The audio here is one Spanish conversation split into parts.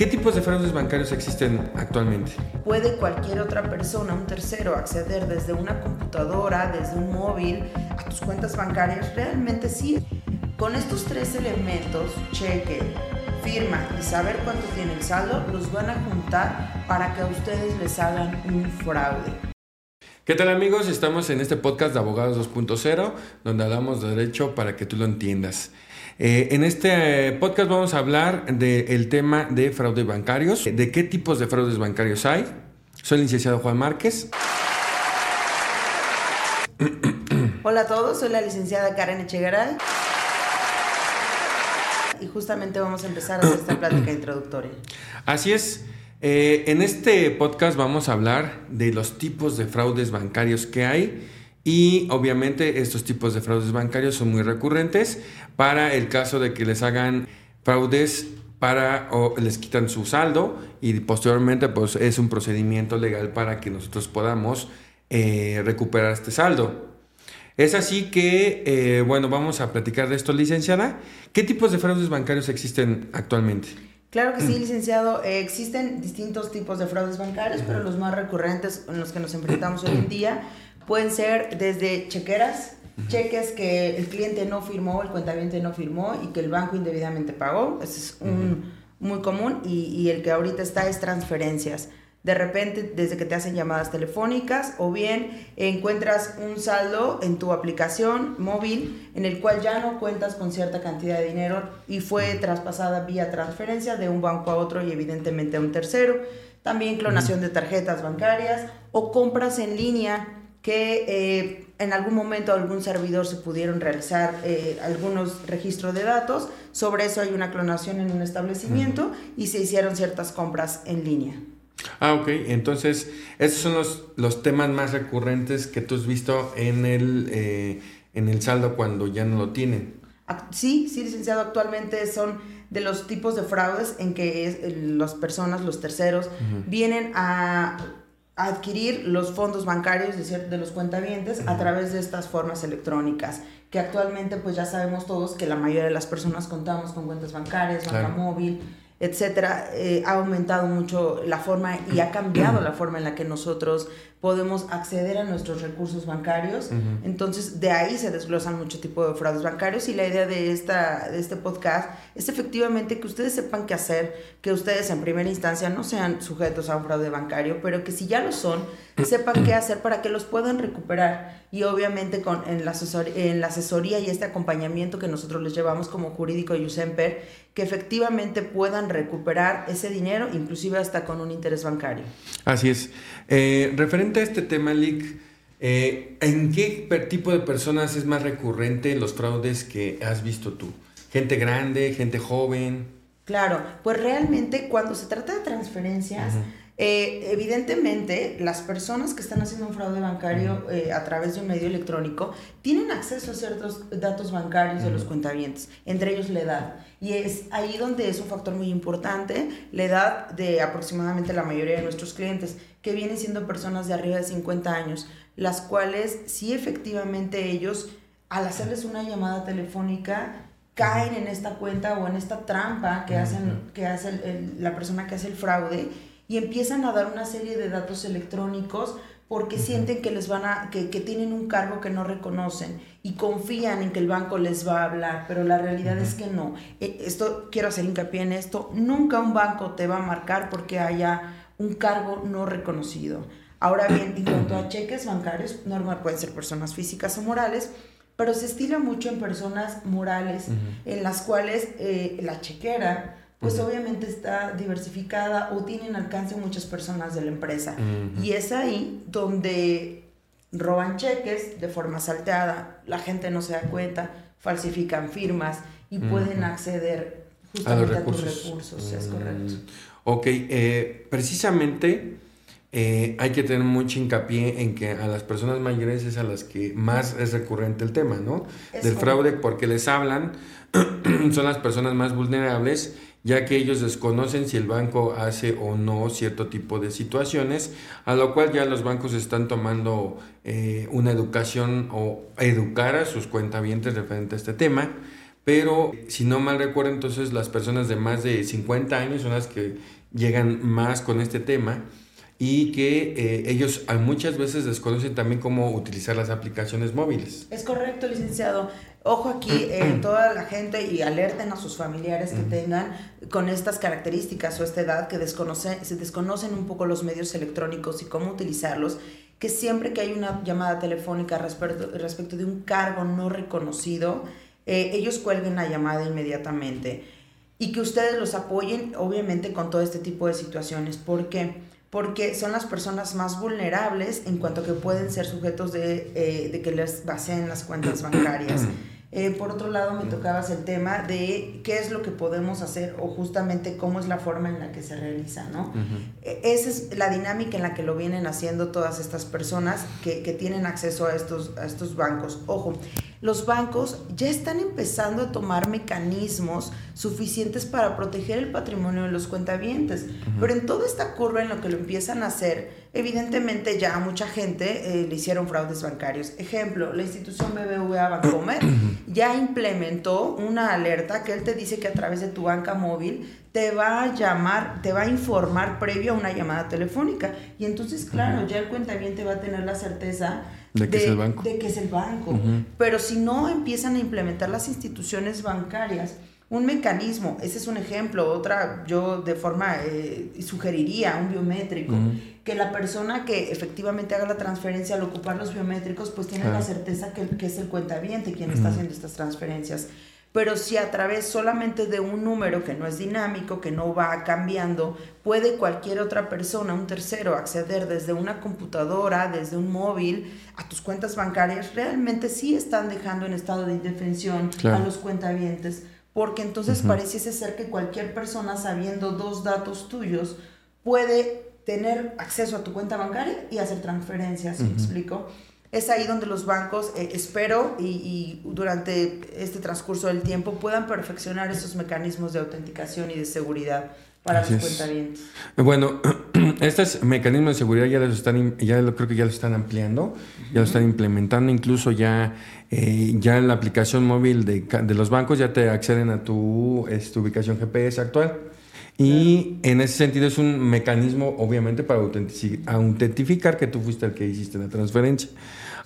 ¿Qué tipos de fraudes bancarios existen actualmente? ¿Puede cualquier otra persona, un tercero, acceder desde una computadora, desde un móvil, a tus cuentas bancarias? Realmente sí. Con estos tres elementos, cheque, firma y saber cuánto tiene el saldo, los van a juntar para que a ustedes les hagan un fraude. ¿Qué tal amigos? Estamos en este podcast de Abogados 2.0, donde hablamos de derecho para que tú lo entiendas. Eh, en este podcast vamos a hablar del tema de fraudes bancarios, de qué tipos de fraudes bancarios hay. Soy el licenciado Juan Márquez. Hola a todos, soy la licenciada Karen Echegaray. Y justamente vamos a empezar a hacer esta plática introductoria. Así es. Eh, en este podcast vamos a hablar de los tipos de fraudes bancarios que hay y obviamente estos tipos de fraudes bancarios son muy recurrentes para el caso de que les hagan fraudes para o les quitan su saldo y posteriormente pues es un procedimiento legal para que nosotros podamos eh, recuperar este saldo. Es así que, eh, bueno, vamos a platicar de esto, licenciada. ¿Qué tipos de fraudes bancarios existen actualmente? Claro que sí, licenciado. Eh, existen distintos tipos de fraudes bancarios, pero los más recurrentes en los que nos enfrentamos hoy en día Pueden ser desde chequeras, cheques que el cliente no firmó, el cuentaviente no firmó y que el banco indebidamente pagó. Ese es un muy común y, y, el que ahorita está es transferencias. De repente, desde que te hacen llamadas telefónicas o bien encuentras un saldo en tu aplicación móvil en el cual ya no cuentas con cierta cantidad de dinero y fue traspasada vía transferencia de un banco a otro y evidentemente a un tercero. También clonación de tarjetas bancarias o compras en línea que eh, en algún momento algún servidor se pudieron realizar eh, algunos registros de datos, sobre eso hay una clonación en un establecimiento y se hicieron ciertas compras en línea. Ah, ok. Entonces, esos son los, los temas más recurrentes que tú has visto en el, eh, en el saldo cuando ya no lo tienen. Sí, sí, licenciado, actualmente son de los tipos de fraudes en que las personas, los terceros, vienen a adquirir los fondos bancarios de, de los cuentavientes a través de estas formas electrónicas, que actualmente pues ya sabemos todos que la mayoría de las personas contamos con cuentas bancarias, banca móvil, etcétera, eh, ha aumentado mucho la forma y ha cambiado la forma en la que nosotros podemos acceder a nuestros recursos bancarios. Entonces, de ahí se desglosan mucho tipo de fraudes bancarios y la idea de, esta, de este podcast es efectivamente que ustedes sepan qué hacer, que ustedes en primera instancia no sean sujetos a un fraude bancario, pero que si ya lo son, sepan qué hacer para que los puedan recuperar. Y obviamente con, en, la en la asesoría y este acompañamiento que nosotros les llevamos como jurídico Yusemper, que efectivamente puedan recuperar ese dinero, inclusive hasta con un interés bancario. Así es. Eh, referente a este tema, Lick, eh, ¿en qué tipo de personas es más recurrente los fraudes que has visto tú? ¿Gente grande, gente joven? Claro, pues realmente cuando se trata de transferencias, eh, evidentemente, las personas que están haciendo un fraude bancario eh, a través de un medio electrónico tienen acceso a ciertos datos bancarios de los cuentavientes, entre ellos la edad. Y es ahí donde es un factor muy importante, la edad de aproximadamente la mayoría de nuestros clientes, que vienen siendo personas de arriba de 50 años, las cuales sí efectivamente ellos, al hacerles una llamada telefónica, caen en esta cuenta o en esta trampa que, hacen, que hace la persona que hace el fraude y empiezan a dar una serie de datos electrónicos porque sienten que les van a que, que, tienen un cargo que no reconocen y confían en que el banco les va a hablar, pero la realidad es que no. E, esto quiero hacer hincapié en esto, nunca un banco te va a marcar porque haya un cargo no reconocido. Ahora bien, en cuanto a cheques bancarios, normal pueden ser personas físicas o morales, pero se estila mucho en personas morales en las cuales eh, la chequera pues obviamente está diversificada o tienen alcance muchas personas de la empresa. Y es ahí donde roban cheques de forma salteada, la gente no se da cuenta, falsifican firmas y pueden acceder justamente a, tus recursos, es correcto. Ok, eh, precisamente eh, hay que tener mucho hincapié en que a las personas mayores es a las que más es recurrente el tema, ¿no? Del fraude, porque les hablan, son las personas más vulnerables ya que ellos desconocen si el banco hace o no cierto tipo de situaciones, a lo cual ya los bancos están tomando eh, una educación o educar a sus cuentavientes referente a este tema, pero si no mal recuerdo, entonces las personas de más de 50 años son las que llegan más con este tema y que eh, ellos muchas veces desconocen también cómo utilizar las aplicaciones móviles. Es correcto, licenciado. Ojo aquí, eh, toda la gente y alerten a sus familiares que tengan con estas características o esta edad que desconocen, se desconocen un poco los medios electrónicos y cómo utilizarlos, que siempre que hay una llamada telefónica respecto, respecto de un cargo no reconocido, eh, ellos cuelguen la llamada inmediatamente y que ustedes los apoyen, obviamente, con todo este tipo de situaciones. ¿Por qué? Porque son las personas más vulnerables en cuanto que pueden ser sujetos de, eh, de que les baseen las cuentas bancarias. Eh, por otro lado, me tocabas el tema de qué es lo que podemos hacer o justamente cómo es la forma en la que se realiza, ¿no? E, esa es la dinámica en la que lo vienen haciendo todas estas personas que, que tienen acceso a estos, a estos bancos. Ojo, los bancos ya están empezando a tomar mecanismos suficientes para proteger el patrimonio de los cuentavientes, pero en toda esta curva en lo que lo empiezan a hacer, evidentemente ya a mucha gente eh, le hicieron fraudes bancarios. Ejemplo, la institución BBVA Bancomer ya implementó una alerta que él te dice que a través de tu banca móvil te va a llamar, te va a informar previo a una llamada telefónica. Y entonces, claro, ya el cuentaviente va a tener la certeza de que es el banco. De que es el banco. Pero si no empiezan a implementar las instituciones bancarias, un mecanismo, ese es un ejemplo, otra yo de forma eh, sugeriría un biométrico, que la persona que efectivamente haga la transferencia al ocupar los biométricos, pues tiene la certeza que, que, es el cuentaviente quien está haciendo estas transferencias. Pero si a través solamente de un número que no es dinámico, que no va cambiando, puede cualquier otra persona, un tercero, acceder desde una computadora, desde un móvil, a tus cuentas bancarias, realmente sí están dejando en estado de indefensión a los cuentavientes, porque entonces pareciese ser que cualquier persona sabiendo dos datos tuyos puede tener acceso a tu cuenta bancaria y hacer transferencias, ¿me explico? Es ahí donde los bancos, eh, espero, y, durante este transcurso del tiempo puedan perfeccionar esos mecanismos de autenticación y de seguridad para los cuentavientes. Bueno, estos mecanismos de seguridad ya los están, ya lo, creo que ya lo están ampliando, ya lo están implementando, incluso ya, eh, ya en la aplicación móvil de, de, los bancos ya te acceden a tu, tu ubicación GPS actual. Y en ese sentido es un mecanismo, obviamente, para autentificar que tú fuiste el que hiciste la transferencia.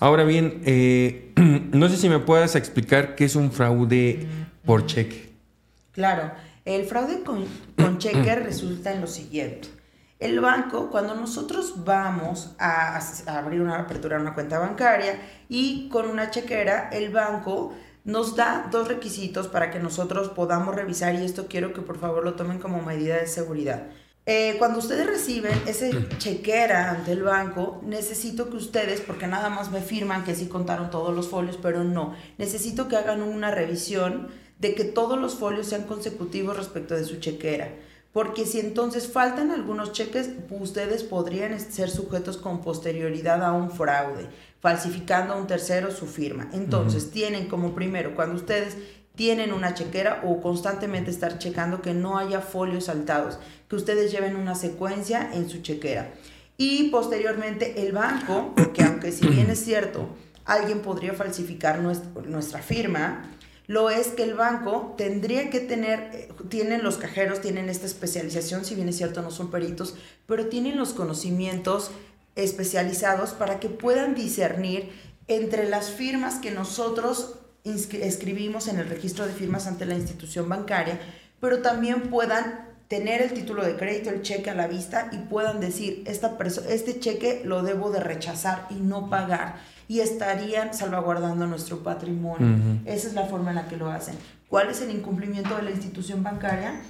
Ahora bien, eh, no sé si me puedas explicar qué es un fraude por cheque. Claro, el fraude con, con cheque resulta en lo siguiente. El banco, cuando nosotros vamos a, a abrir una apertura, una cuenta bancaria y con una chequera, el banco nos da dos requisitos para que nosotros podamos revisar y esto quiero que por favor lo tomen como medida de seguridad. Eh, cuando ustedes reciben ese chequera ante el banco, necesito que ustedes, porque nada más me firman que sí contaron todos los folios, pero no, necesito que hagan una revisión de que todos los folios sean consecutivos respecto de su chequera. Porque si entonces faltan algunos cheques, ustedes podrían ser sujetos con posterioridad a un fraude falsificando a un tercero su firma. Entonces, tienen como primero, cuando ustedes tienen una chequera o constantemente estar checando que no haya folios saltados, que ustedes lleven una secuencia en su chequera. Y posteriormente el banco, porque aunque si bien es cierto, alguien podría falsificar nuestra, nuestra firma, lo es que el banco tendría que tener, eh, tienen los cajeros, tienen esta especialización, si bien es cierto, no son peritos, pero tienen los conocimientos especializados para que puedan discernir entre las firmas que nosotros escribimos en el registro de firmas ante la institución bancaria, pero también puedan tener el título de crédito, el cheque a la vista y puedan decir, esta este cheque lo debo de rechazar y no pagar y estarían salvaguardando nuestro patrimonio. Esa es la forma en la que lo hacen. ¿Cuál es el incumplimiento de la institución bancaria?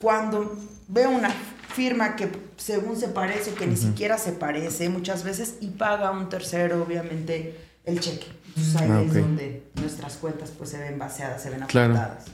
Cuando veo una firma que según se parece, que ni siquiera se parece muchas veces y paga un tercero, obviamente, el cheque. Entonces ahí ah, es donde nuestras cuentas pues se ven vaciadas, se ven afectadas.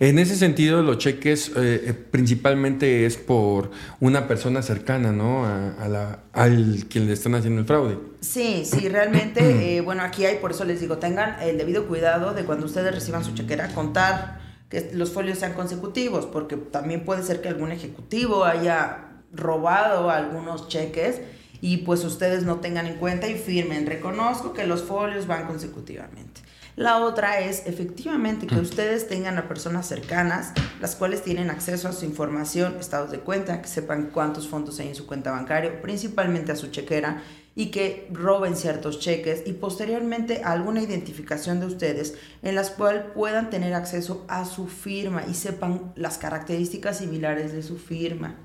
En ese sentido, los cheques eh, eh, principalmente es por una persona cercana, ¿no? A, la, al quien le están haciendo el fraude. Sí, sí, realmente, eh, bueno, aquí hay, por eso les digo, tengan el debido cuidado de cuando ustedes reciban su chequera, contar que los folios sean consecutivos, porque también puede ser que algún ejecutivo haya robado algunos cheques y pues ustedes no tengan en cuenta y firmen, reconozco que los folios van consecutivamente. La otra es efectivamente que ustedes tengan a personas cercanas, las cuales tienen acceso a su información, estados de cuenta, que sepan cuántos fondos hay en su cuenta bancaria, principalmente a su chequera, y que roben ciertos cheques y posteriormente alguna identificación de ustedes en las cuales puedan tener acceso a su firma y sepan las características similares de su firma.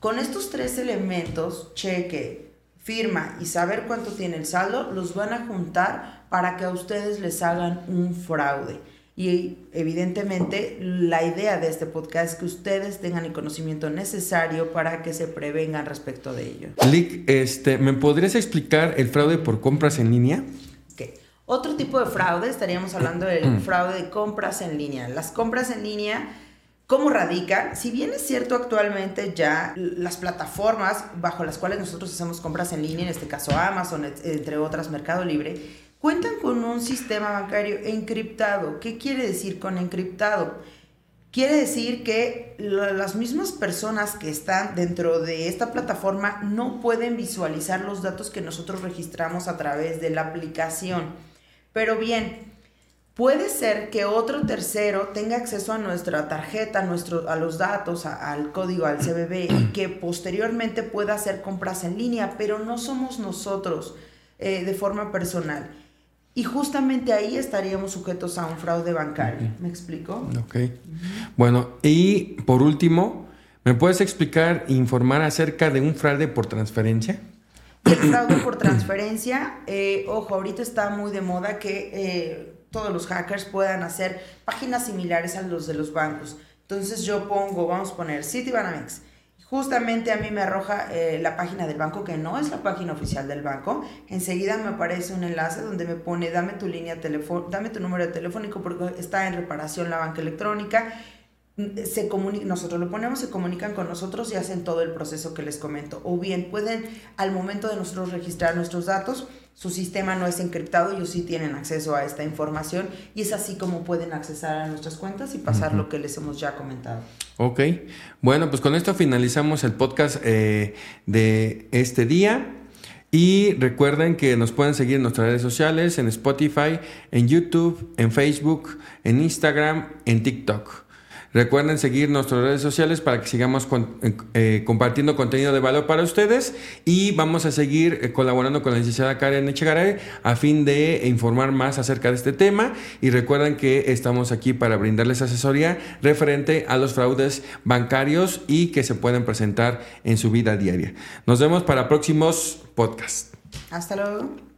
Con estos tres elementos, cheque, firma y saber cuánto tiene el saldo, los van a juntar para que a ustedes les hagan un fraude. Y evidentemente la idea de este podcast es que ustedes tengan el conocimiento necesario para que se prevengan respecto de ello. Lick, este, ¿me podrías explicar el fraude por compras en línea? Okay. Otro tipo de fraude, estaríamos hablando del mm. fraude de compras en línea. Las compras en línea ¿Cómo radica? Si bien es cierto actualmente ya las plataformas bajo las cuales nosotros hacemos compras en línea, en este caso Amazon, entre otras, Mercado Libre, cuentan con un sistema bancario encriptado. ¿Qué quiere decir con encriptado? Quiere decir que las mismas personas que están dentro de esta plataforma no pueden visualizar los datos que nosotros registramos a través de la aplicación. Pero bien, Puede ser que otro tercero tenga acceso a nuestra tarjeta, nuestro, a los datos, al código, al CBB y que posteriormente pueda hacer compras en línea, pero no somos nosotros eh, de forma personal. Y justamente ahí estaríamos sujetos a un fraude bancario. ¿Me explico? Ok. Bueno, y por último, ¿me puedes explicar, informar acerca de un fraude por transferencia? El fraude por transferencia, eh, ojo, ahorita está muy de moda que eh, todos los hackers puedan hacer páginas similares a los de los bancos. Entonces yo pongo, vamos a poner Citibanamex. Justamente a mí me arroja eh, la página del banco, que no es la página oficial del banco. Enseguida me aparece un enlace donde me pone, dame tu línea teléfono, dame tu número de telefónico porque está en reparación la banca electrónica se nosotros lo ponemos, se comunican con nosotros y hacen todo el proceso que les comento. O bien pueden, al momento de nosotros registrar nuestros datos, su sistema no es encriptado, ellos sí tienen acceso a esta información y es así como pueden accesar a nuestras cuentas y pasar lo que les hemos ya comentado. Ok, bueno, pues con esto finalizamos el podcast eh, de este día. Y recuerden que nos pueden seguir en nuestras redes sociales, en Spotify, en YouTube, en Facebook, en Instagram, en TikTok. Recuerden seguir nuestras redes sociales para que sigamos eh, eh, compartiendo contenido de valor para ustedes y vamos a seguir eh, colaborando con la licenciada Karen Echegaray a fin de informar más acerca de este tema y recuerden que estamos aquí para brindarles asesoría referente a los fraudes bancarios y que se pueden presentar en su vida diaria. Nos vemos para próximos podcasts. Hasta luego.